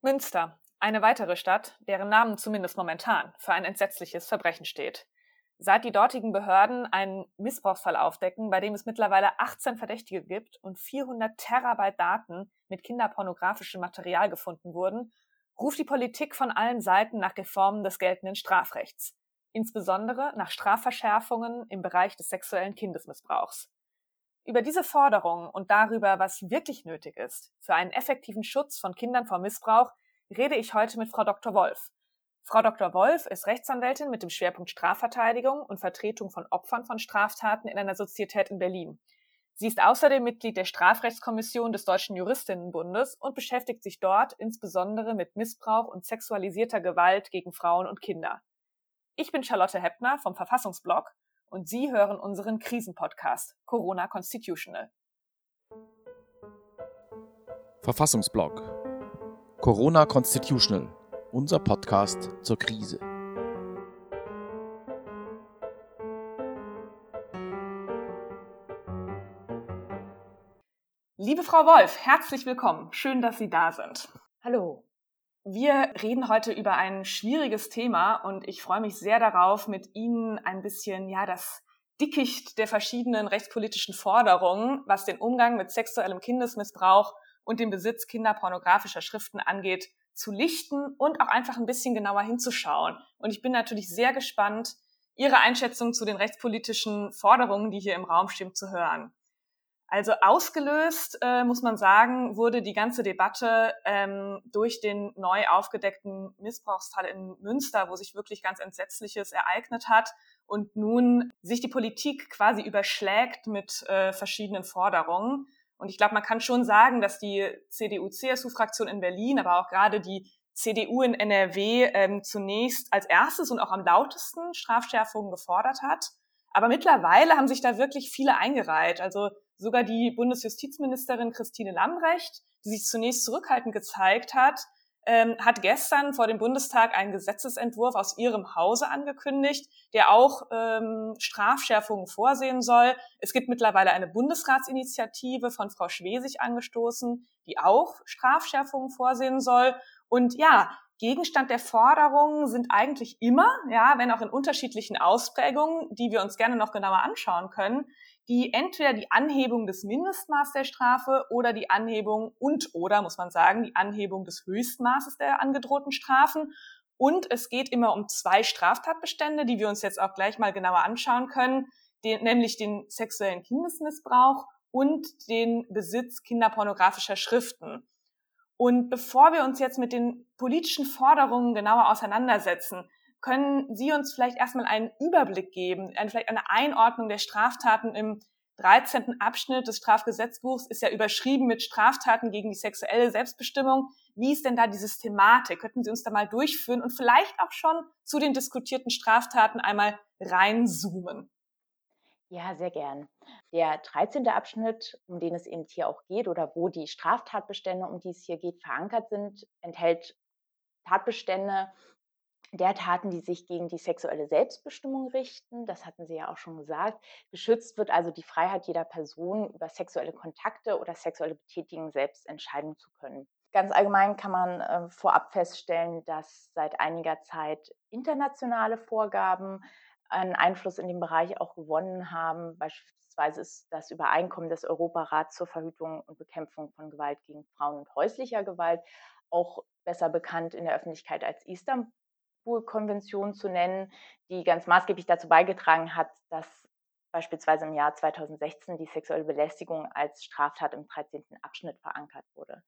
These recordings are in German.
Münster, eine weitere Stadt, deren Namen zumindest momentan für ein entsetzliches Verbrechen steht. Seit die dortigen Behörden einen Missbrauchsfall aufdecken, bei dem es mittlerweile 18 Verdächtige gibt und 400 Terabyte Daten mit kinderpornografischem Material gefunden wurden, ruft die Politik von allen Seiten nach Reformen des geltenden Strafrechts, insbesondere nach Strafverschärfungen im Bereich des sexuellen Kindesmissbrauchs. Über diese Forderungen und darüber, was wirklich nötig ist für einen effektiven Schutz von Kindern vor Missbrauch, rede ich heute mit Frau Dr. Wolf. Frau Dr. Wolf ist Rechtsanwältin mit dem Schwerpunkt Strafverteidigung und Vertretung von Opfern von Straftaten in einer Sozietät in Berlin. Sie ist außerdem Mitglied der Strafrechtskommission des Deutschen Juristinnenbundes und beschäftigt sich dort insbesondere mit Missbrauch und sexualisierter Gewalt gegen Frauen und Kinder. Ich bin Charlotte Heppner vom Verfassungsblog und Sie hören unseren Krisenpodcast Corona Constitutional. Verfassungsblog Corona Constitutional, unser Podcast zur Krise. Liebe Frau Wolf, herzlich willkommen. Schön, dass Sie da sind. Hallo. Wir reden heute über ein schwieriges Thema und ich freue mich sehr darauf, mit Ihnen ein bisschen, ja, das Dickicht der verschiedenen rechtspolitischen Forderungen, was den Umgang mit sexuellem Kindesmissbrauch und den Besitz kinderpornografischer Schriften angeht, zu lichten und auch einfach ein bisschen genauer hinzuschauen. Und ich bin natürlich sehr gespannt, Ihre Einschätzung zu den rechtspolitischen Forderungen, die hier im Raum stehen, zu hören. Also ausgelöst, äh, muss man sagen, wurde die ganze Debatte ähm, durch den neu aufgedeckten Missbrauchsfall in Münster, wo sich wirklich ganz Entsetzliches ereignet hat und nun sich die Politik quasi überschlägt mit äh, verschiedenen Forderungen. Und ich glaube, man kann schon sagen, dass die CDU-CSU-Fraktion in Berlin, aber auch gerade die CDU in NRW ähm, zunächst als erstes und auch am lautesten Strafschärfungen gefordert hat. Aber mittlerweile haben sich da wirklich viele eingereiht. Also sogar die Bundesjustizministerin Christine Lambrecht, die sich zunächst zurückhaltend gezeigt hat, ähm, hat gestern vor dem Bundestag einen Gesetzesentwurf aus ihrem Hause angekündigt, der auch ähm, Strafschärfungen vorsehen soll. Es gibt mittlerweile eine Bundesratsinitiative von Frau Schwesig angestoßen, die auch Strafschärfungen vorsehen soll. Und ja, Gegenstand der Forderungen sind eigentlich immer, ja, wenn auch in unterschiedlichen Ausprägungen, die wir uns gerne noch genauer anschauen können, die entweder die Anhebung des Mindestmaß der Strafe oder die Anhebung und oder, muss man sagen, die Anhebung des Höchstmaßes der angedrohten Strafen. Und es geht immer um zwei Straftatbestände, die wir uns jetzt auch gleich mal genauer anschauen können, den, nämlich den sexuellen Kindesmissbrauch und den Besitz kinderpornografischer Schriften. Und bevor wir uns jetzt mit den politischen Forderungen genauer auseinandersetzen, können Sie uns vielleicht erstmal einen Überblick geben, vielleicht eine Einordnung der Straftaten im 13. Abschnitt des Strafgesetzbuchs ist ja überschrieben mit Straftaten gegen die sexuelle Selbstbestimmung. Wie ist denn da die Systematik? Könnten Sie uns da mal durchführen und vielleicht auch schon zu den diskutierten Straftaten einmal reinzoomen? Ja, sehr gern. Der 13. Abschnitt, um den es eben hier auch geht oder wo die Straftatbestände, um die es hier geht, verankert sind, enthält Tatbestände der Taten, die sich gegen die sexuelle Selbstbestimmung richten. Das hatten Sie ja auch schon gesagt. Geschützt wird also die Freiheit jeder Person, über sexuelle Kontakte oder sexuelle Betätigungen selbst entscheiden zu können. Ganz allgemein kann man äh, vorab feststellen, dass seit einiger Zeit internationale Vorgaben einen Einfluss in dem Bereich auch gewonnen haben. Beispielsweise ist das Übereinkommen des Europarats zur Verhütung und Bekämpfung von Gewalt gegen Frauen und häuslicher Gewalt auch besser bekannt in der Öffentlichkeit als Istanbul-Konvention zu nennen, die ganz maßgeblich dazu beigetragen hat, dass beispielsweise im Jahr 2016 die sexuelle Belästigung als Straftat im 13. Abschnitt verankert wurde.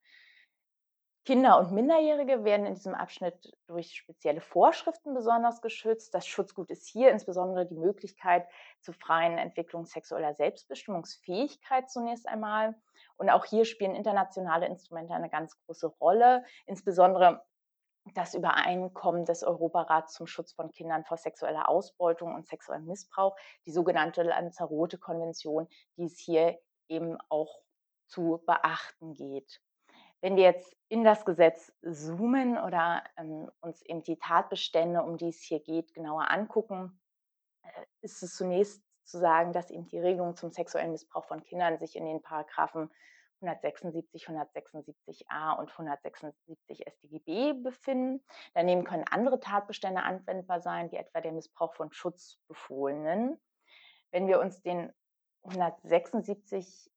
Kinder und Minderjährige werden in diesem Abschnitt durch spezielle Vorschriften besonders geschützt. Das Schutzgut ist hier insbesondere die Möglichkeit zur freien Entwicklung sexueller Selbstbestimmungsfähigkeit zunächst einmal. Und auch hier spielen internationale Instrumente eine ganz große Rolle, insbesondere das Übereinkommen des Europarats zum Schutz von Kindern vor sexueller Ausbeutung und sexuellem Missbrauch, die sogenannte Lanzarote-Konvention, die es hier eben auch zu beachten geht. Wenn wir jetzt in das Gesetz zoomen oder ähm, uns eben die Tatbestände, um die es hier geht, genauer angucken, äh, ist es zunächst zu sagen, dass eben die Regelungen zum sexuellen Missbrauch von Kindern sich in den Paragraphen 176, 176a und 176 StGB befinden. Daneben können andere Tatbestände anwendbar sein, wie etwa der Missbrauch von Schutzbefohlenen. Wenn wir uns den 176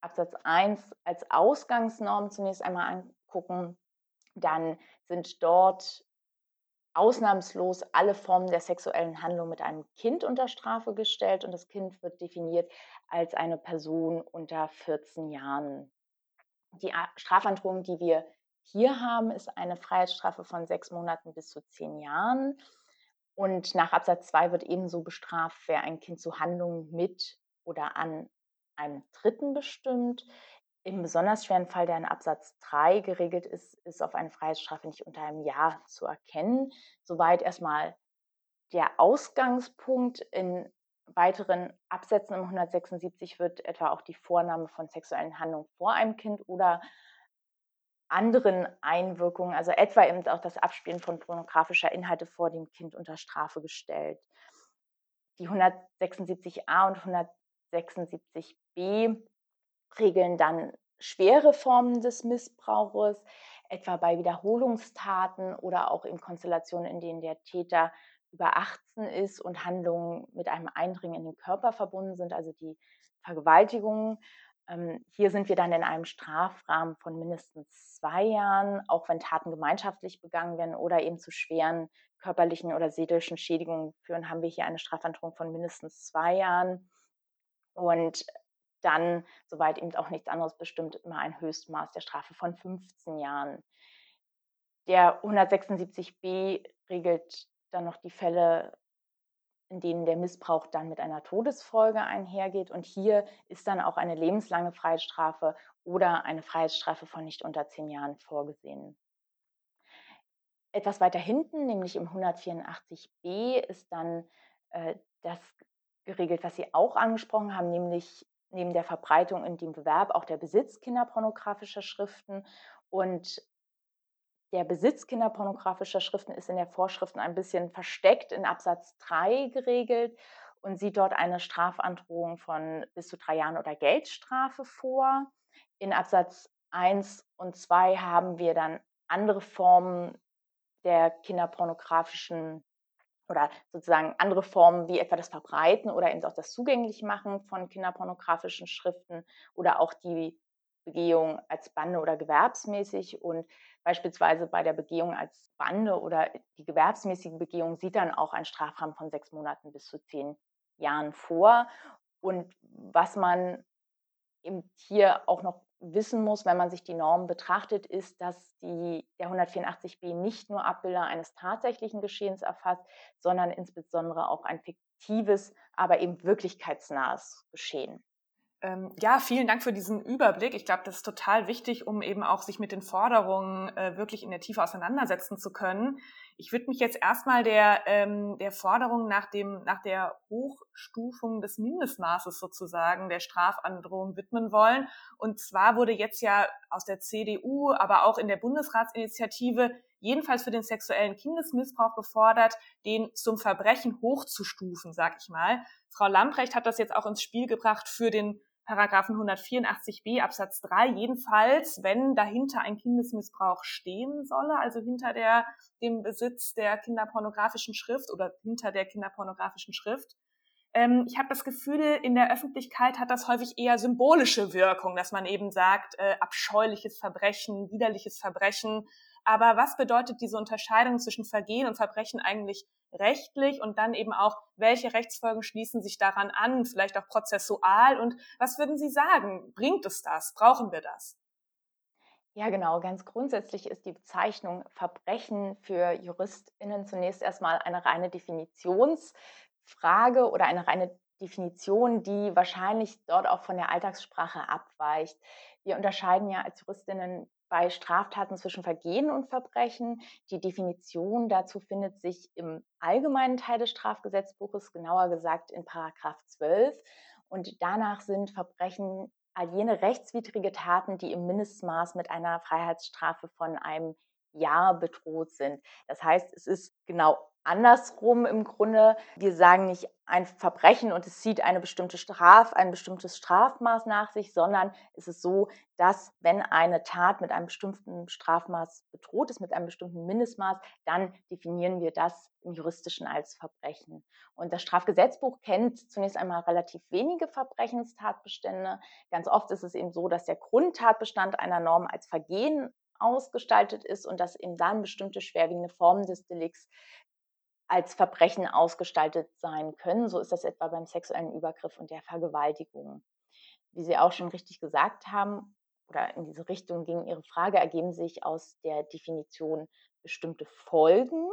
Absatz 1 als Ausgangsnorm zunächst einmal angucken, dann sind dort ausnahmslos alle Formen der sexuellen Handlung mit einem Kind unter Strafe gestellt und das Kind wird definiert als eine Person unter 14 Jahren. Die Strafandrohung, die wir hier haben, ist eine Freiheitsstrafe von sechs Monaten bis zu zehn Jahren. Und nach Absatz 2 wird ebenso bestraft, wer ein Kind zu Handlungen mit oder an einem Dritten bestimmt. Im besonders schweren Fall, der in Absatz 3 geregelt ist, ist auf eine Freiheitsstrafe nicht unter einem Jahr zu erkennen. Soweit erstmal der Ausgangspunkt. In weiteren Absätzen im 176 wird etwa auch die Vornahme von sexuellen Handlungen vor einem Kind oder anderen Einwirkungen, also etwa eben auch das Abspielen von pornografischer Inhalte vor dem Kind unter Strafe gestellt. Die 176a und 176b regeln dann schwere Formen des Missbrauches, etwa bei Wiederholungstaten oder auch in Konstellationen, in denen der Täter über 18 ist und Handlungen mit einem Eindringen in den Körper verbunden sind, also die Vergewaltigungen. Ähm, hier sind wir dann in einem Strafrahmen von mindestens zwei Jahren, auch wenn Taten gemeinschaftlich begangen werden oder eben zu schweren körperlichen oder seelischen Schädigungen führen, haben wir hier eine Strafandrohung von mindestens zwei Jahren. Und dann, soweit eben auch nichts anderes bestimmt, immer ein Höchstmaß der Strafe von 15 Jahren. Der 176b regelt dann noch die Fälle, in denen der Missbrauch dann mit einer Todesfolge einhergeht. Und hier ist dann auch eine lebenslange Freiheitsstrafe oder eine Freiheitsstrafe von nicht unter zehn Jahren vorgesehen. Etwas weiter hinten, nämlich im 184b, ist dann äh, das geregelt, was Sie auch angesprochen haben, nämlich neben der Verbreitung in dem Bewerb auch der Besitz kinderpornografischer Schriften. Und der Besitz kinderpornografischer Schriften ist in der Vorschriften ein bisschen versteckt in Absatz 3 geregelt und sieht dort eine Strafandrohung von bis zu drei Jahren oder Geldstrafe vor. In Absatz 1 und 2 haben wir dann andere Formen der kinderpornografischen oder sozusagen andere Formen wie etwa das Verbreiten oder eben auch das Zugänglichmachen von kinderpornografischen Schriften oder auch die Begehung als Bande oder gewerbsmäßig und beispielsweise bei der Begehung als Bande oder die gewerbsmäßige Begehung sieht dann auch ein Strafrahmen von sechs Monaten bis zu zehn Jahren vor. Und was man eben hier auch noch wissen muss, wenn man sich die Normen betrachtet, ist, dass die, der 184b nicht nur Abbilder eines tatsächlichen Geschehens erfasst, sondern insbesondere auch ein fiktives, aber eben wirklichkeitsnahes Geschehen. Ähm, ja, vielen Dank für diesen Überblick. Ich glaube, das ist total wichtig, um eben auch sich mit den Forderungen äh, wirklich in der Tiefe auseinandersetzen zu können. Ich würde mich jetzt erstmal der, ähm, der Forderung nach, dem, nach der Hochstufung des Mindestmaßes sozusagen der Strafandrohung widmen wollen. Und zwar wurde jetzt ja aus der CDU, aber auch in der Bundesratsinitiative jedenfalls für den sexuellen Kindesmissbrauch gefordert, den zum Verbrechen hochzustufen, sag ich mal. Frau Lamprecht hat das jetzt auch ins Spiel gebracht für den Paragraphen 184b Absatz 3 jedenfalls, wenn dahinter ein Kindesmissbrauch stehen solle, also hinter der, dem Besitz der kinderpornografischen Schrift oder hinter der kinderpornografischen Schrift. Ähm, ich habe das Gefühl, in der Öffentlichkeit hat das häufig eher symbolische Wirkung, dass man eben sagt, äh, abscheuliches Verbrechen, widerliches Verbrechen aber was bedeutet diese Unterscheidung zwischen Vergehen und Verbrechen eigentlich rechtlich und dann eben auch, welche Rechtsfolgen schließen sich daran an, vielleicht auch prozessual und was würden Sie sagen? Bringt es das? Brauchen wir das? Ja, genau. Ganz grundsätzlich ist die Bezeichnung Verbrechen für JuristInnen zunächst erstmal eine reine Definitionsfrage oder eine reine Definition, die wahrscheinlich dort auch von der Alltagssprache abweicht. Wir unterscheiden ja als Juristinnen bei Straftaten zwischen Vergehen und Verbrechen. Die Definition dazu findet sich im allgemeinen Teil des Strafgesetzbuches, genauer gesagt in Paragraph 12. Und danach sind Verbrechen all jene rechtswidrige Taten, die im Mindestmaß mit einer Freiheitsstrafe von einem Jahr bedroht sind. Das heißt, es ist genau andersrum im Grunde. Wir sagen nicht ein Verbrechen und es zieht eine bestimmte Straf, ein bestimmtes Strafmaß nach sich, sondern es ist so, dass wenn eine Tat mit einem bestimmten Strafmaß bedroht ist, mit einem bestimmten Mindestmaß, dann definieren wir das im Juristischen als Verbrechen. Und das Strafgesetzbuch kennt zunächst einmal relativ wenige Verbrechenstatbestände. Ganz oft ist es eben so, dass der Grundtatbestand einer Norm als Vergehen ausgestaltet ist und dass eben dann bestimmte schwerwiegende Formen des Delikts als Verbrechen ausgestaltet sein können. So ist das etwa beim sexuellen Übergriff und der Vergewaltigung. Wie Sie auch schon richtig gesagt haben, oder in diese Richtung ging Ihre Frage, ergeben sich aus der Definition bestimmte Folgen.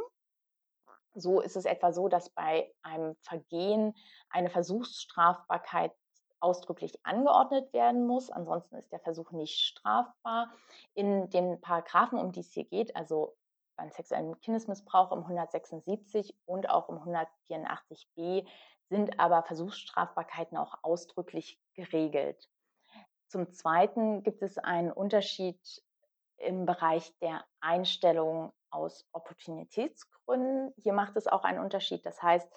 So ist es etwa so, dass bei einem Vergehen eine Versuchsstrafbarkeit ausdrücklich angeordnet werden muss. Ansonsten ist der Versuch nicht strafbar. In den Paragraphen, um die es hier geht, also beim sexuellen Kindesmissbrauch im 176 und auch im 184b sind aber Versuchsstrafbarkeiten auch ausdrücklich geregelt. Zum Zweiten gibt es einen Unterschied im Bereich der Einstellung aus Opportunitätsgründen. Hier macht es auch einen Unterschied. Das heißt,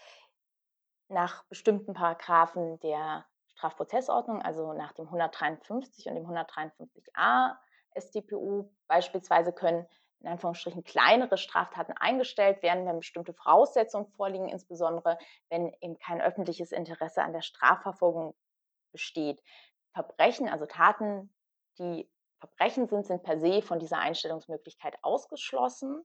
nach bestimmten Paragraphen der Strafprozessordnung, also nach dem 153 und dem 153a StPO beispielsweise können in Anführungsstrichen kleinere Straftaten eingestellt werden, wenn bestimmte Voraussetzungen vorliegen, insbesondere wenn eben kein öffentliches Interesse an der Strafverfolgung besteht. Verbrechen, also Taten, die Verbrechen sind, sind per se von dieser Einstellungsmöglichkeit ausgeschlossen.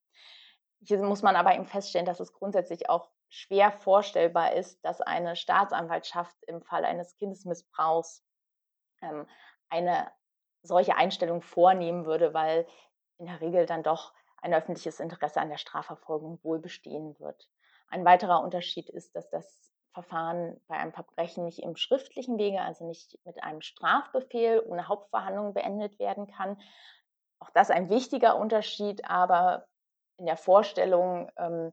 Hier muss man aber eben feststellen, dass es grundsätzlich auch schwer vorstellbar ist, dass eine Staatsanwaltschaft im Fall eines Kindesmissbrauchs ähm, eine solche Einstellung vornehmen würde, weil in der Regel dann doch ein öffentliches Interesse an der Strafverfolgung wohl bestehen wird. Ein weiterer Unterschied ist, dass das Verfahren bei einem Verbrechen nicht im schriftlichen Wege, also nicht mit einem Strafbefehl ohne Hauptverhandlung beendet werden kann. Auch das ein wichtiger Unterschied, aber in der Vorstellung, ähm,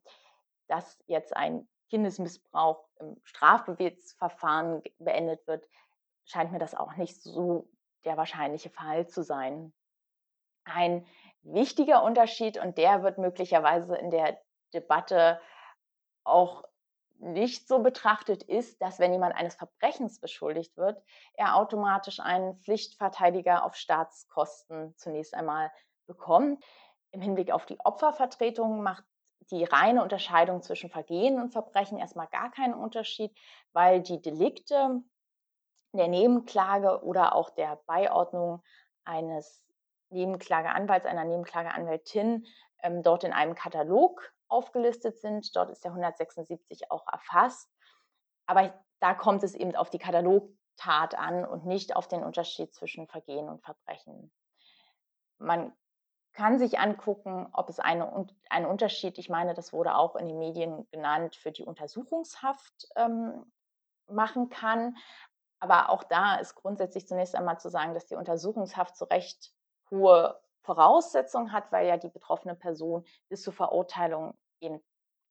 dass jetzt ein Kindesmissbrauch im Strafbefehlsverfahren beendet wird, scheint mir das auch nicht so der wahrscheinliche Fall zu sein. Ein wichtiger Unterschied und der wird möglicherweise in der Debatte auch nicht so betrachtet ist, dass wenn jemand eines Verbrechens beschuldigt wird, er automatisch einen Pflichtverteidiger auf Staatskosten zunächst einmal bekommt. Im Hinblick auf die Opfervertretung macht die reine Unterscheidung zwischen Vergehen und Verbrechen erstmal gar keinen Unterschied, weil die Delikte der Nebenklage oder auch der Beiordnung eines Nebenklageanwalts, einer Nebenklageanwältin ähm, dort in einem Katalog aufgelistet sind. Dort ist der 176 auch erfasst. Aber da kommt es eben auf die Katalogtat an und nicht auf den Unterschied zwischen Vergehen und Verbrechen. Man kann sich angucken, ob es eine, einen Unterschied, ich meine, das wurde auch in den Medien genannt, für die Untersuchungshaft ähm, machen kann. Aber auch da ist grundsätzlich zunächst einmal zu sagen, dass die Untersuchungshaft zu Recht hohe Voraussetzungen hat, weil ja die betroffene Person bis zur Verurteilung eben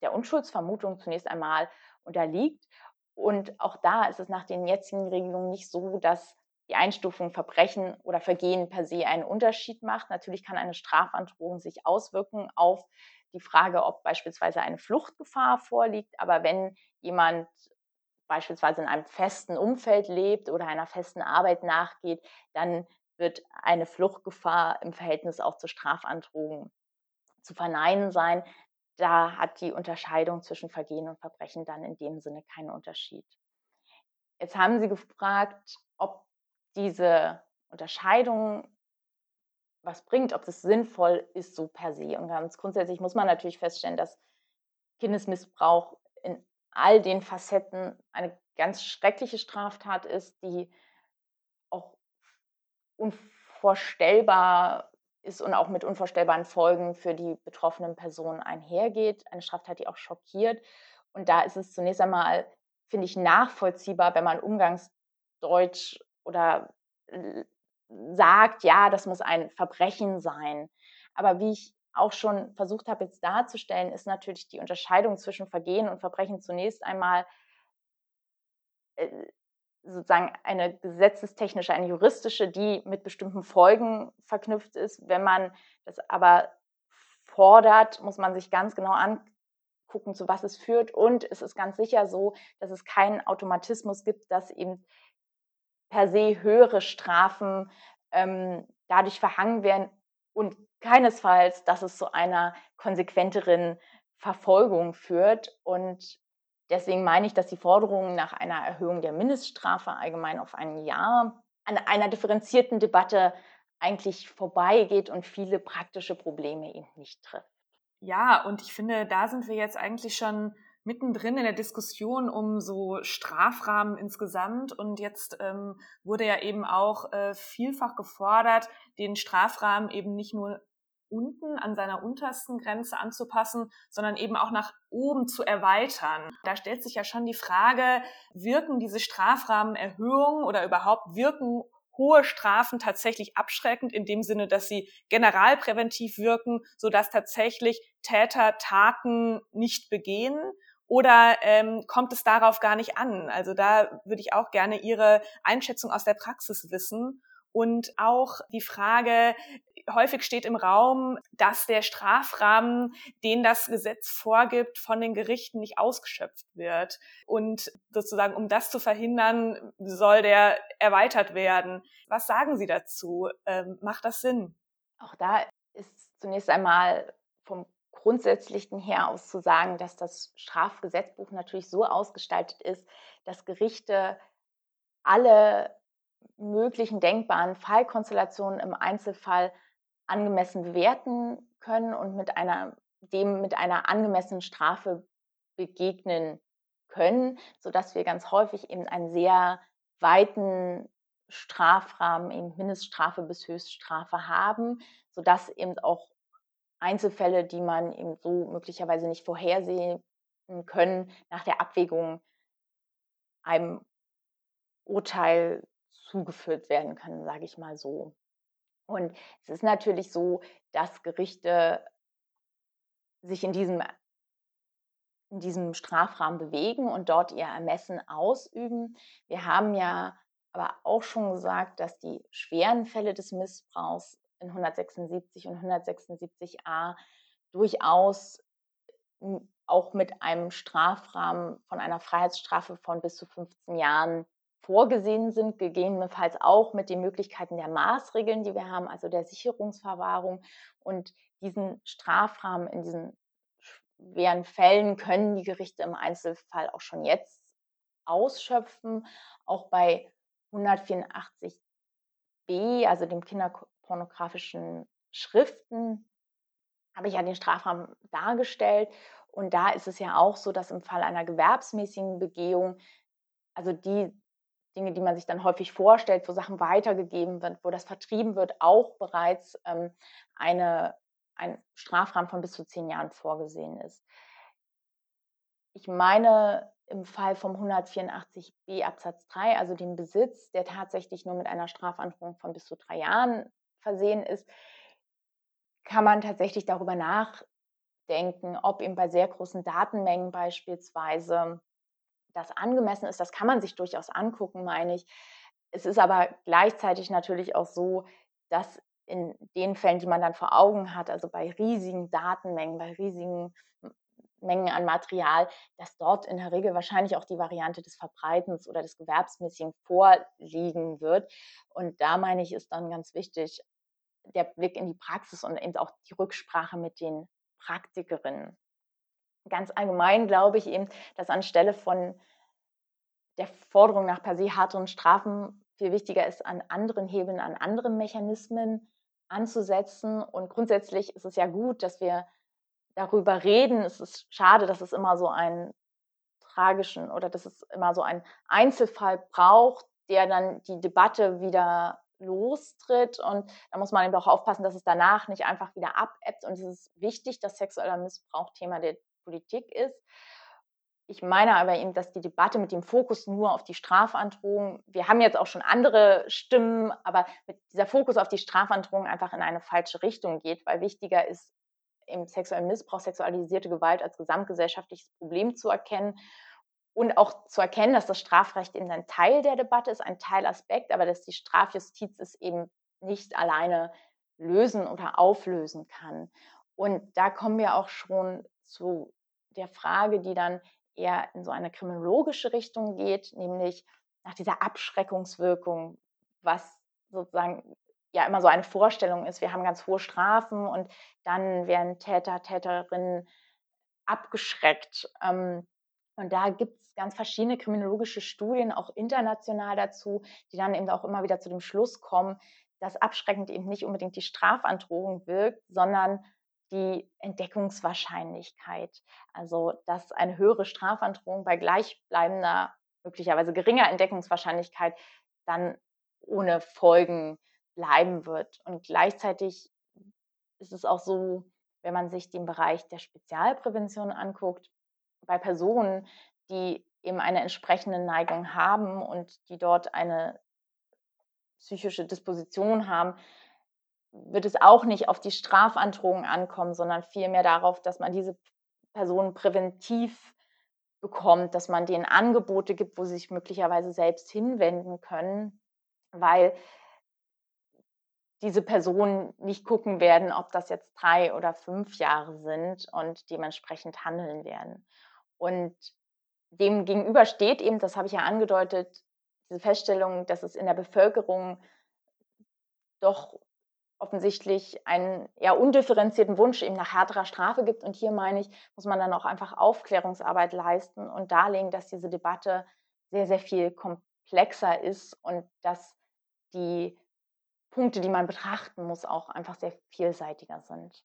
der Unschuldsvermutung zunächst einmal unterliegt. Und auch da ist es nach den jetzigen Regelungen nicht so, dass die Einstufung Verbrechen oder Vergehen per se einen Unterschied macht. Natürlich kann eine Strafandrohung sich auswirken auf die Frage, ob beispielsweise eine Fluchtgefahr vorliegt. Aber wenn jemand beispielsweise in einem festen Umfeld lebt oder einer festen Arbeit nachgeht, dann wird eine Fluchtgefahr im Verhältnis auch zur Strafandrohung zu verneinen sein. Da hat die Unterscheidung zwischen Vergehen und Verbrechen dann in dem Sinne keinen Unterschied. Jetzt haben Sie gefragt, ob diese Unterscheidung was bringt, ob das sinnvoll ist so per se. Und ganz grundsätzlich muss man natürlich feststellen, dass Kindesmissbrauch in all den Facetten eine ganz schreckliche Straftat ist, die unvorstellbar ist und auch mit unvorstellbaren Folgen für die betroffenen Personen einhergeht. Eine Straftat, die auch schockiert. Und da ist es zunächst einmal, finde ich, nachvollziehbar, wenn man Umgangsdeutsch oder sagt, ja, das muss ein Verbrechen sein. Aber wie ich auch schon versucht habe jetzt darzustellen, ist natürlich die Unterscheidung zwischen Vergehen und Verbrechen zunächst einmal äh, sozusagen eine gesetzestechnische, eine juristische, die mit bestimmten Folgen verknüpft ist. Wenn man das aber fordert, muss man sich ganz genau angucken, gucken, zu was es führt. Und es ist ganz sicher so, dass es keinen Automatismus gibt, dass eben per se höhere Strafen ähm, dadurch verhangen werden und keinesfalls, dass es zu einer konsequenteren Verfolgung führt. Und deswegen meine ich, dass die Forderung nach einer Erhöhung der Mindeststrafe allgemein auf ein Jahr an einer differenzierten Debatte eigentlich vorbeigeht und viele praktische Probleme eben nicht trifft. Ja, und ich finde, da sind wir jetzt eigentlich schon mittendrin in der Diskussion um so Strafrahmen insgesamt. Und jetzt ähm, wurde ja eben auch äh, vielfach gefordert, den Strafrahmen eben nicht nur unten an seiner untersten Grenze anzupassen, sondern eben auch nach oben zu erweitern. Da stellt sich ja schon die Frage, wirken diese Strafrahmenerhöhungen oder überhaupt wirken hohe Strafen tatsächlich abschreckend in dem Sinne, dass sie generalpräventiv wirken, so dass tatsächlich Täter Taten nicht begehen? Oder ähm, kommt es darauf gar nicht an? Also da würde ich auch gerne Ihre Einschätzung aus der Praxis wissen. Und auch die Frage, häufig steht im Raum, dass der Strafrahmen, den das Gesetz vorgibt, von den Gerichten nicht ausgeschöpft wird. Und sozusagen, um das zu verhindern, soll der erweitert werden. Was sagen Sie dazu? Ähm, macht das Sinn? Auch da ist zunächst einmal vom Grundsätzlichen her aus zu sagen, dass das Strafgesetzbuch natürlich so ausgestaltet ist, dass Gerichte alle möglichen denkbaren Fallkonstellationen im Einzelfall angemessen bewerten können und mit einer, dem mit einer angemessenen Strafe begegnen können, sodass wir ganz häufig eben einen sehr weiten Strafrahmen, eben Mindeststrafe bis Höchststrafe haben, sodass eben auch Einzelfälle, die man eben so möglicherweise nicht vorhersehen können, nach der Abwägung einem Urteil zugeführt werden können, sage ich mal so. Und es ist natürlich so, dass Gerichte sich in diesem, in diesem Strafrahmen bewegen und dort ihr Ermessen ausüben. Wir haben ja aber auch schon gesagt, dass die schweren Fälle des Missbrauchs in 176 und 176a durchaus auch mit einem Strafrahmen von einer Freiheitsstrafe von bis zu 15 Jahren vorgesehen sind, gegebenenfalls auch mit den Möglichkeiten der Maßregeln, die wir haben, also der Sicherungsverwahrung. Und diesen Strafrahmen in diesen schweren Fällen können die Gerichte im Einzelfall auch schon jetzt ausschöpfen. Auch bei 184b, also dem kinderpornografischen Schriften, habe ich ja den Strafrahmen dargestellt. Und da ist es ja auch so, dass im Fall einer gewerbsmäßigen Begehung, also die Dinge, die man sich dann häufig vorstellt, wo Sachen weitergegeben wird, wo das vertrieben wird, auch bereits ähm, eine, ein Strafrahmen von bis zu zehn Jahren vorgesehen ist. Ich meine, im Fall vom 184b Absatz 3, also dem Besitz, der tatsächlich nur mit einer Strafandrohung von bis zu drei Jahren versehen ist, kann man tatsächlich darüber nachdenken, ob eben bei sehr großen Datenmengen beispielsweise das angemessen ist, das kann man sich durchaus angucken, meine ich. Es ist aber gleichzeitig natürlich auch so, dass in den Fällen, die man dann vor Augen hat, also bei riesigen Datenmengen, bei riesigen Mengen an Material, dass dort in der Regel wahrscheinlich auch die Variante des Verbreitens oder des Gewerbsmäßigen vorliegen wird. Und da meine ich, ist dann ganz wichtig der Blick in die Praxis und eben auch die Rücksprache mit den Praktikerinnen ganz allgemein glaube ich eben, dass anstelle von der Forderung nach per se härteren Strafen viel wichtiger ist, an anderen Hebeln, an anderen Mechanismen anzusetzen. Und grundsätzlich ist es ja gut, dass wir darüber reden. Es ist schade, dass es immer so einen tragischen oder dass es immer so einen Einzelfall braucht, der dann die Debatte wieder lostritt. Und da muss man eben auch aufpassen, dass es danach nicht einfach wieder abebbt. Und es ist wichtig, dass sexueller Missbrauch Thema der Politik ist. Ich meine aber eben, dass die Debatte mit dem Fokus nur auf die Strafandrohung, wir haben jetzt auch schon andere Stimmen, aber mit dieser Fokus auf die Strafandrohung einfach in eine falsche Richtung geht, weil wichtiger ist, im sexuellen Missbrauch, sexualisierte Gewalt als gesamtgesellschaftliches Problem zu erkennen und auch zu erkennen, dass das Strafrecht eben ein Teil der Debatte ist, ein Teilaspekt, aber dass die Strafjustiz es eben nicht alleine lösen oder auflösen kann. Und da kommen wir auch schon zu der Frage, die dann eher in so eine kriminologische Richtung geht, nämlich nach dieser Abschreckungswirkung, was sozusagen ja immer so eine Vorstellung ist. Wir haben ganz hohe Strafen und dann werden Täter, Täterinnen abgeschreckt. Ähm, und da gibt es ganz verschiedene kriminologische Studien, auch international dazu, die dann eben auch immer wieder zu dem Schluss kommen, dass abschreckend eben nicht unbedingt die Strafandrohung wirkt, sondern die Entdeckungswahrscheinlichkeit. Also dass eine höhere Strafandrohung bei gleichbleibender, möglicherweise geringer Entdeckungswahrscheinlichkeit dann ohne Folgen bleiben wird. Und gleichzeitig ist es auch so, wenn man sich den Bereich der Spezialprävention anguckt, bei Personen, die eben eine entsprechende Neigung haben und die dort eine psychische Disposition haben, wird es auch nicht auf die Strafandrohung ankommen, sondern vielmehr darauf, dass man diese Personen präventiv bekommt, dass man denen Angebote gibt, wo sie sich möglicherweise selbst hinwenden können, weil diese Personen nicht gucken werden, ob das jetzt drei oder fünf Jahre sind und dementsprechend handeln werden. Und dem gegenüber steht eben, das habe ich ja angedeutet, diese Feststellung, dass es in der Bevölkerung doch offensichtlich einen eher undifferenzierten Wunsch eben nach härterer Strafe gibt. Und hier meine ich, muss man dann auch einfach Aufklärungsarbeit leisten und darlegen, dass diese Debatte sehr, sehr viel komplexer ist und dass die Punkte, die man betrachten muss, auch einfach sehr vielseitiger sind.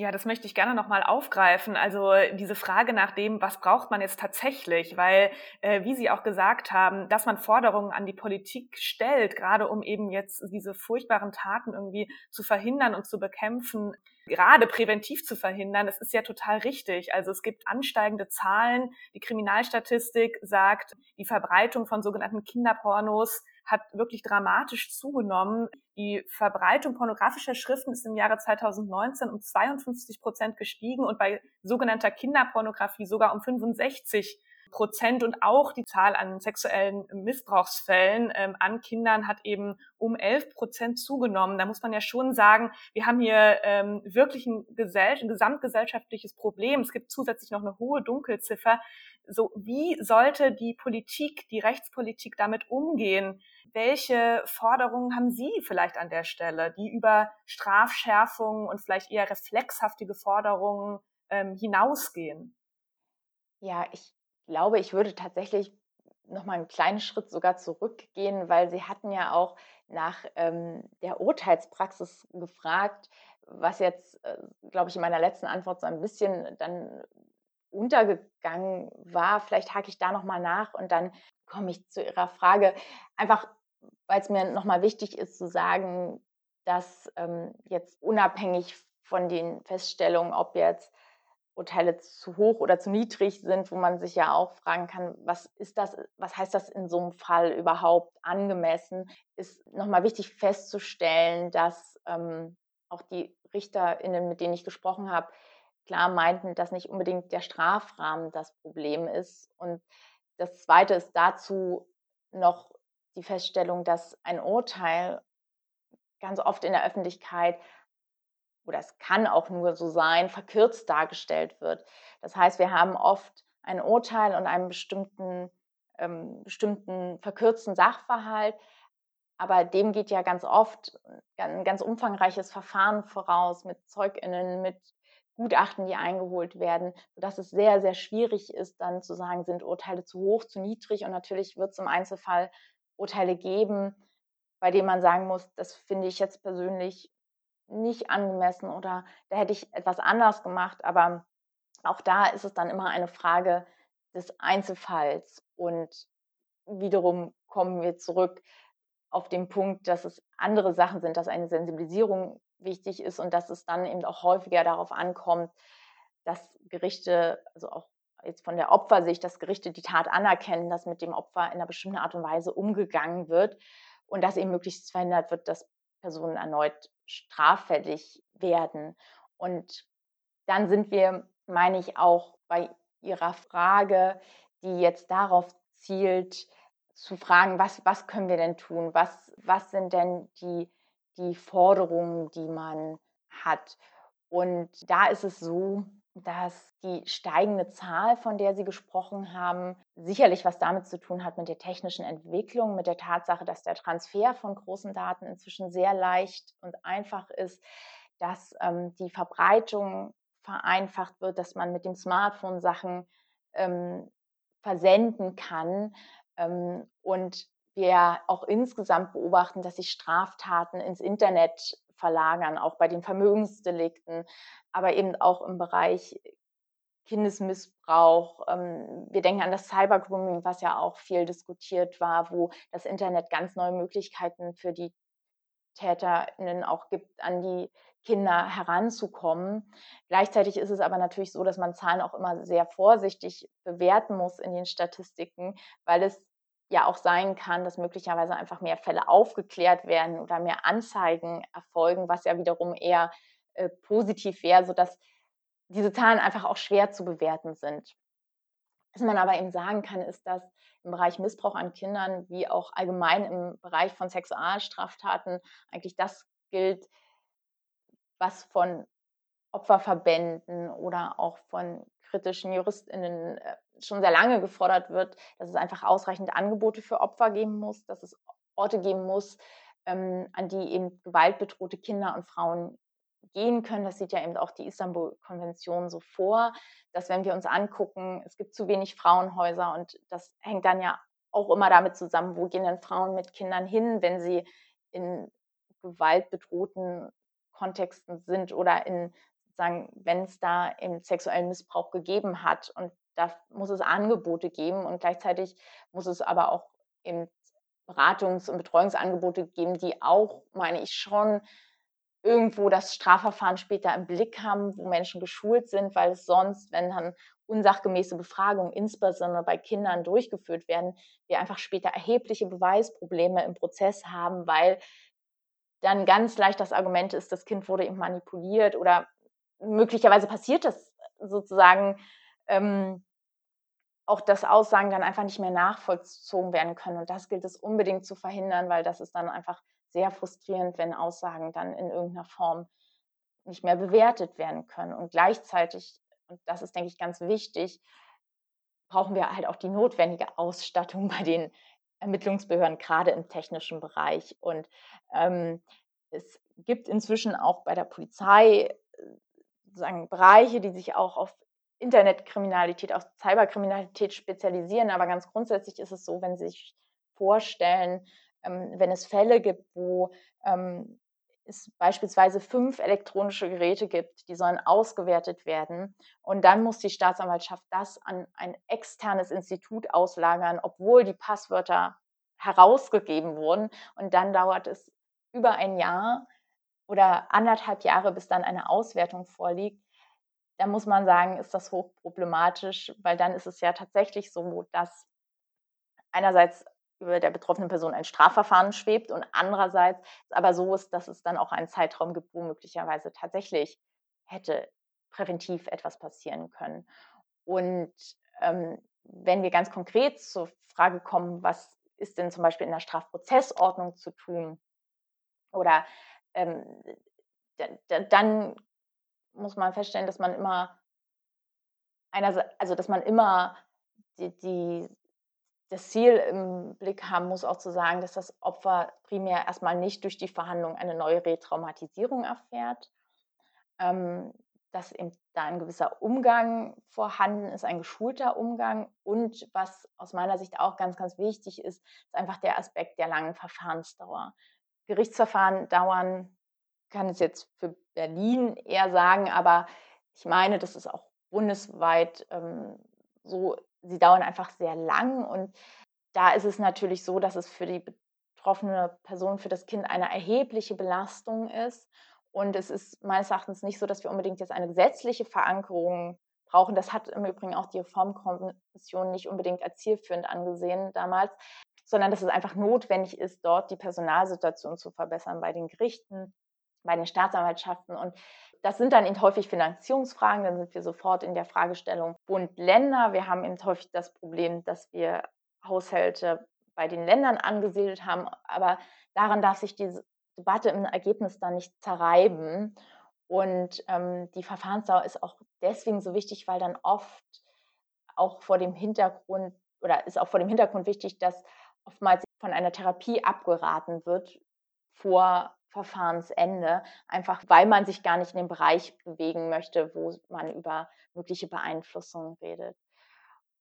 Ja, das möchte ich gerne nochmal aufgreifen. Also diese Frage nach dem, was braucht man jetzt tatsächlich? Weil, äh, wie Sie auch gesagt haben, dass man Forderungen an die Politik stellt, gerade um eben jetzt diese furchtbaren Taten irgendwie zu verhindern und zu bekämpfen, gerade präventiv zu verhindern, das ist ja total richtig. Also es gibt ansteigende Zahlen. Die Kriminalstatistik sagt, die Verbreitung von sogenannten Kinderpornos hat wirklich dramatisch zugenommen. Die Verbreitung pornografischer Schriften ist im Jahre 2019 um 52 Prozent gestiegen und bei sogenannter Kinderpornografie sogar um 65 Prozent und auch die Zahl an sexuellen Missbrauchsfällen ähm, an Kindern hat eben um 11 Prozent zugenommen. Da muss man ja schon sagen, wir haben hier ähm, wirklich ein, Gesell ein gesamtgesellschaftliches Problem. Es gibt zusätzlich noch eine hohe Dunkelziffer. So, wie sollte die Politik, die Rechtspolitik damit umgehen? Welche Forderungen haben Sie vielleicht an der Stelle, die über Strafschärfungen und vielleicht eher reflexhaftige Forderungen ähm, hinausgehen? Ja, ich glaube, ich würde tatsächlich noch mal einen kleinen Schritt sogar zurückgehen, weil Sie hatten ja auch nach ähm, der Urteilspraxis gefragt, was jetzt, äh, glaube ich, in meiner letzten Antwort so ein bisschen dann untergegangen war. Vielleicht hake ich da noch mal nach und dann komme ich zu Ihrer Frage. Einfach weil es mir nochmal wichtig ist zu sagen, dass ähm, jetzt unabhängig von den Feststellungen, ob jetzt Urteile zu hoch oder zu niedrig sind, wo man sich ja auch fragen kann, was ist das, was heißt das in so einem Fall überhaupt angemessen, ist nochmal wichtig festzustellen, dass ähm, auch die RichterInnen, mit denen ich gesprochen habe, klar meinten, dass nicht unbedingt der Strafrahmen das Problem ist. Und das Zweite ist dazu noch die Feststellung, dass ein Urteil ganz oft in der Öffentlichkeit oder es kann auch nur so sein, verkürzt dargestellt wird. Das heißt, wir haben oft ein Urteil und einen bestimmten, ähm, bestimmten verkürzten Sachverhalt, aber dem geht ja ganz oft ein ganz umfangreiches Verfahren voraus mit ZeugInnen, mit Gutachten, die eingeholt werden, sodass es sehr, sehr schwierig ist, dann zu sagen, sind Urteile zu hoch, zu niedrig. Und natürlich wird es im Einzelfall Urteile geben, bei denen man sagen muss, das finde ich jetzt persönlich nicht angemessen oder da hätte ich etwas anders gemacht. Aber auch da ist es dann immer eine Frage des Einzelfalls. Und wiederum kommen wir zurück auf den Punkt, dass es andere Sachen sind, dass eine Sensibilisierung wichtig ist und dass es dann eben auch häufiger darauf ankommt, dass Gerichte, also auch jetzt von der Opfersicht, dass Gerichte die Tat anerkennen, dass mit dem Opfer in einer bestimmten Art und Weise umgegangen wird und dass eben möglichst verhindert wird, dass Personen erneut straffällig werden. Und dann sind wir, meine ich, auch bei Ihrer Frage, die jetzt darauf zielt, zu fragen, was, was können wir denn tun? Was, was sind denn die, die Forderungen, die man hat? Und da ist es so, dass die steigende Zahl, von der Sie gesprochen haben, sicherlich was damit zu tun hat mit der technischen Entwicklung, mit der Tatsache, dass der Transfer von großen Daten inzwischen sehr leicht und einfach ist, dass ähm, die Verbreitung vereinfacht wird, dass man mit dem Smartphone Sachen ähm, versenden kann ähm, und wir auch insgesamt beobachten, dass sich Straftaten ins Internet verlagern, auch bei den Vermögensdelikten, aber eben auch im Bereich Kindesmissbrauch. Ähm, wir denken an das Cybergrooming, was ja auch viel diskutiert war, wo das Internet ganz neue Möglichkeiten für die TäterInnen auch gibt, an die Kinder heranzukommen. Gleichzeitig ist es aber natürlich so, dass man Zahlen auch immer sehr vorsichtig bewerten muss in den Statistiken, weil es ja auch sein kann, dass möglicherweise einfach mehr Fälle aufgeklärt werden oder mehr Anzeigen erfolgen, was ja wiederum eher äh, positiv wäre, sodass diese Zahlen einfach auch schwer zu bewerten sind. Was man aber eben sagen kann, ist, dass im Bereich Missbrauch an Kindern wie auch allgemein im Bereich von Sexualstraftaten eigentlich das gilt, was von Opferverbänden oder auch von kritischen JuristInnen äh, schon sehr lange gefordert wird, dass es einfach ausreichend Angebote für Opfer geben muss, dass es Orte geben muss, ähm, an die eben gewaltbedrohte Kinder und Frauen gehen können. Das sieht ja eben auch die Istanbul-Konvention so vor, dass wenn wir uns angucken, es gibt zu wenig Frauenhäuser und das hängt dann ja auch immer damit zusammen, wo gehen denn Frauen mit Kindern hin, wenn sie in gewaltbedrohten Kontexten sind oder in sozusagen, wenn es da im sexuellen Missbrauch gegeben hat. Und da muss es Angebote geben und gleichzeitig muss es aber auch eben Beratungs- und Betreuungsangebote geben, die auch, meine ich, schon irgendwo das Strafverfahren später im Blick haben, wo Menschen geschult sind, weil es sonst, wenn dann unsachgemäße Befragungen, insbesondere bei Kindern, durchgeführt werden, wir einfach später erhebliche Beweisprobleme im Prozess haben, weil dann ganz leicht das Argument ist, das Kind wurde eben manipuliert oder möglicherweise passiert das sozusagen ähm, auch, dass Aussagen dann einfach nicht mehr nachvollzogen werden können. Und das gilt es unbedingt zu verhindern, weil das ist dann einfach sehr frustrierend, wenn Aussagen dann in irgendeiner Form nicht mehr bewertet werden können. Und gleichzeitig, und das ist, denke ich, ganz wichtig, brauchen wir halt auch die notwendige Ausstattung bei den Ermittlungsbehörden, gerade im technischen Bereich. Und ähm, es gibt inzwischen auch bei der Polizei sozusagen Bereiche, die sich auch auf Internetkriminalität, auf Cyberkriminalität spezialisieren. Aber ganz grundsätzlich ist es so, wenn Sie sich vorstellen, ähm, wenn es Fälle gibt, wo ähm, es beispielsweise fünf elektronische Geräte gibt, die sollen ausgewertet werden. Und dann muss die Staatsanwaltschaft das an ein externes Institut auslagern, obwohl die Passwörter herausgegeben wurden. Und dann dauert es über ein Jahr, oder anderthalb Jahre, bis dann eine Auswertung vorliegt, da muss man sagen, ist das hochproblematisch, weil dann ist es ja tatsächlich so, dass einerseits über der betroffenen Person ein Strafverfahren schwebt und andererseits es aber so ist, dass es dann auch einen Zeitraum gibt, wo möglicherweise tatsächlich hätte präventiv etwas passieren können. Und ähm, wenn wir ganz konkret zur Frage kommen, was ist denn zum Beispiel in der Strafprozessordnung zu tun oder ähm, dann muss man feststellen, dass man immer einer, also dass man immer die, die, das Ziel im Blick haben muss, auch zu sagen, dass das Opfer primär erstmal nicht durch die Verhandlung eine neue Retraumatisierung erfährt, ähm, dass eben da ein gewisser Umgang vorhanden ist, ein geschulter Umgang und was aus meiner Sicht auch ganz, ganz wichtig ist, ist einfach der Aspekt der langen Verfahrensdauer. Gerichtsverfahren dauern, kann es jetzt für Berlin eher sagen, aber ich meine, das ist auch bundesweit ähm, so, sie dauern einfach sehr lang und da ist es natürlich so, dass es für die betroffene Person, für das Kind eine erhebliche Belastung ist. Und es ist meines Erachtens nicht so, dass wir unbedingt jetzt eine gesetzliche Verankerung brauchen. Das hat im Übrigen auch die Reformkommission nicht unbedingt als zielführend angesehen damals sondern dass es einfach notwendig ist, dort die Personalsituation zu verbessern bei den Gerichten, bei den Staatsanwaltschaften. Und das sind dann eben häufig Finanzierungsfragen. Dann sind wir sofort in der Fragestellung Bund-Länder. Wir haben eben häufig das Problem, dass wir Haushalte bei den Ländern angesiedelt haben. Aber daran darf sich diese Debatte im Ergebnis dann nicht zerreiben. Und ähm, die Verfahrensdauer ist auch deswegen so wichtig, weil dann oft auch vor dem Hintergrund oder ist auch vor dem Hintergrund wichtig, dass oftmals von einer Therapie abgeraten wird vor Verfahrensende, einfach weil man sich gar nicht in den Bereich bewegen möchte, wo man über mögliche Beeinflussungen redet.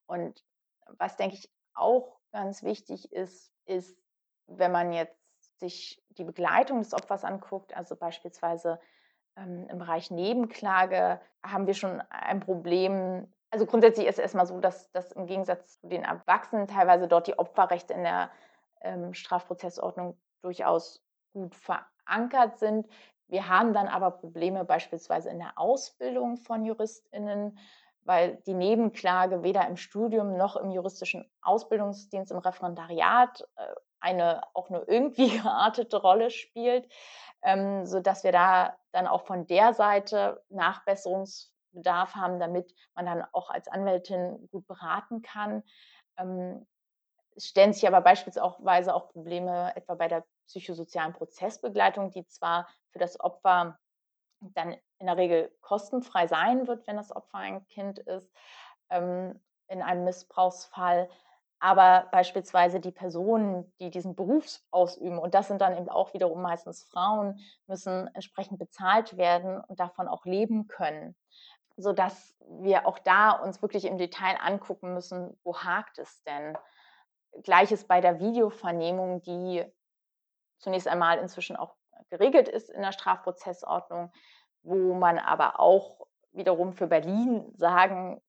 Und was, denke ich, auch ganz wichtig ist, ist, wenn man jetzt sich die Begleitung des Opfers anguckt, also beispielsweise ähm, im Bereich Nebenklage, haben wir schon ein Problem. Also grundsätzlich ist es erstmal so, dass, dass im Gegensatz zu den Erwachsenen teilweise dort die Opferrechte in der ähm, Strafprozessordnung durchaus gut verankert sind. Wir haben dann aber Probleme beispielsweise in der Ausbildung von JuristInnen, weil die Nebenklage weder im Studium noch im juristischen Ausbildungsdienst, im Referendariat äh, eine auch nur irgendwie geartete Rolle spielt, ähm, sodass wir da dann auch von der Seite Nachbesserungsbedarf haben, damit man dann auch als Anwältin gut beraten kann. Ähm, es stellen sich aber beispielsweise auch Probleme etwa bei der psychosozialen Prozessbegleitung, die zwar für das Opfer dann in der Regel kostenfrei sein wird, wenn das Opfer ein Kind ist, ähm, in einem Missbrauchsfall. Aber beispielsweise die Personen, die diesen Beruf ausüben, und das sind dann eben auch wiederum meistens Frauen, müssen entsprechend bezahlt werden und davon auch leben können, sodass wir auch da uns wirklich im Detail angucken müssen, wo hakt es denn. Gleiches bei der Videovernehmung, die zunächst einmal inzwischen auch geregelt ist in der Strafprozessordnung, wo man aber auch wiederum für Berlin sagen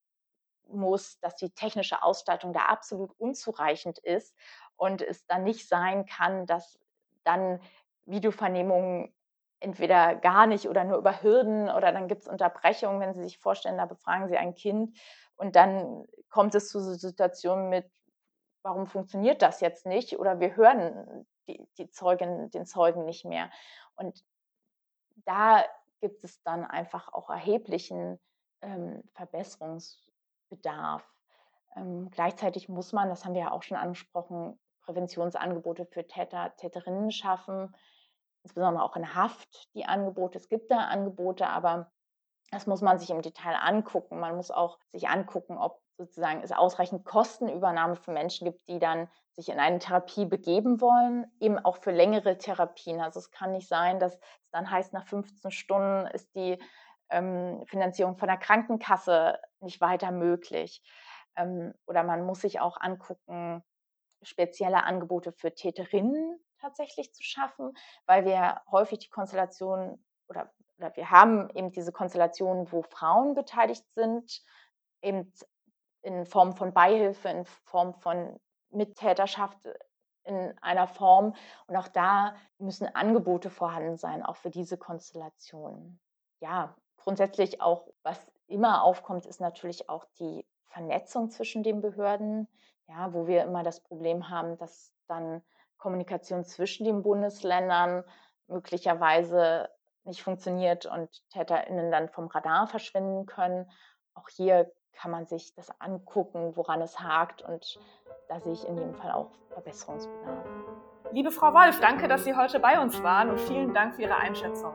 muss, dass die technische Ausstattung da absolut unzureichend ist und es dann nicht sein kann, dass dann Videovernehmungen entweder gar nicht oder nur über Hürden oder dann gibt es Unterbrechungen, wenn Sie sich vorstellen, da befragen Sie ein Kind und dann kommt es zu Situationen mit, warum funktioniert das jetzt nicht oder wir hören die, die Zeugin, den Zeugen nicht mehr. Und da gibt es dann einfach auch erheblichen ähm, Verbesserungsbedarf. Ähm, gleichzeitig muss man, das haben wir ja auch schon angesprochen, Präventionsangebote für Täter, Täterinnen schaffen, insbesondere auch in Haft die Angebote. Es gibt da Angebote, aber das muss man sich im Detail angucken. Man muss auch sich angucken, ob sozusagen es ausreichend Kostenübernahme für Menschen gibt, die dann sich in eine Therapie begeben wollen, eben auch für längere Therapien. Also es kann nicht sein, dass es dann heißt, nach 15 Stunden ist die ähm, Finanzierung von der Krankenkasse nicht weiter möglich. Ähm, oder man muss sich auch angucken, spezielle Angebote für Täterinnen tatsächlich zu schaffen, weil wir häufig die Konstellation oder, oder wir haben eben diese Konstellation, wo Frauen beteiligt sind, eben in Form von Beihilfe, in Form von Mittäterschaft in einer Form. Und auch da müssen Angebote vorhanden sein, auch für diese Konstellationen. Ja, grundsätzlich auch, was immer aufkommt, ist natürlich auch die Vernetzung zwischen den Behörden, ja, wo wir immer das Problem haben, dass dann Kommunikation zwischen den Bundesländern möglicherweise nicht funktioniert und TäterInnen dann vom Radar verschwinden können. Auch hier kann man sich das angucken, woran es hakt und da sehe ich in jedem Fall auch Verbesserungsbedarf. Liebe Frau Wolf, danke, dass Sie heute bei uns waren und vielen Dank für Ihre Einschätzung.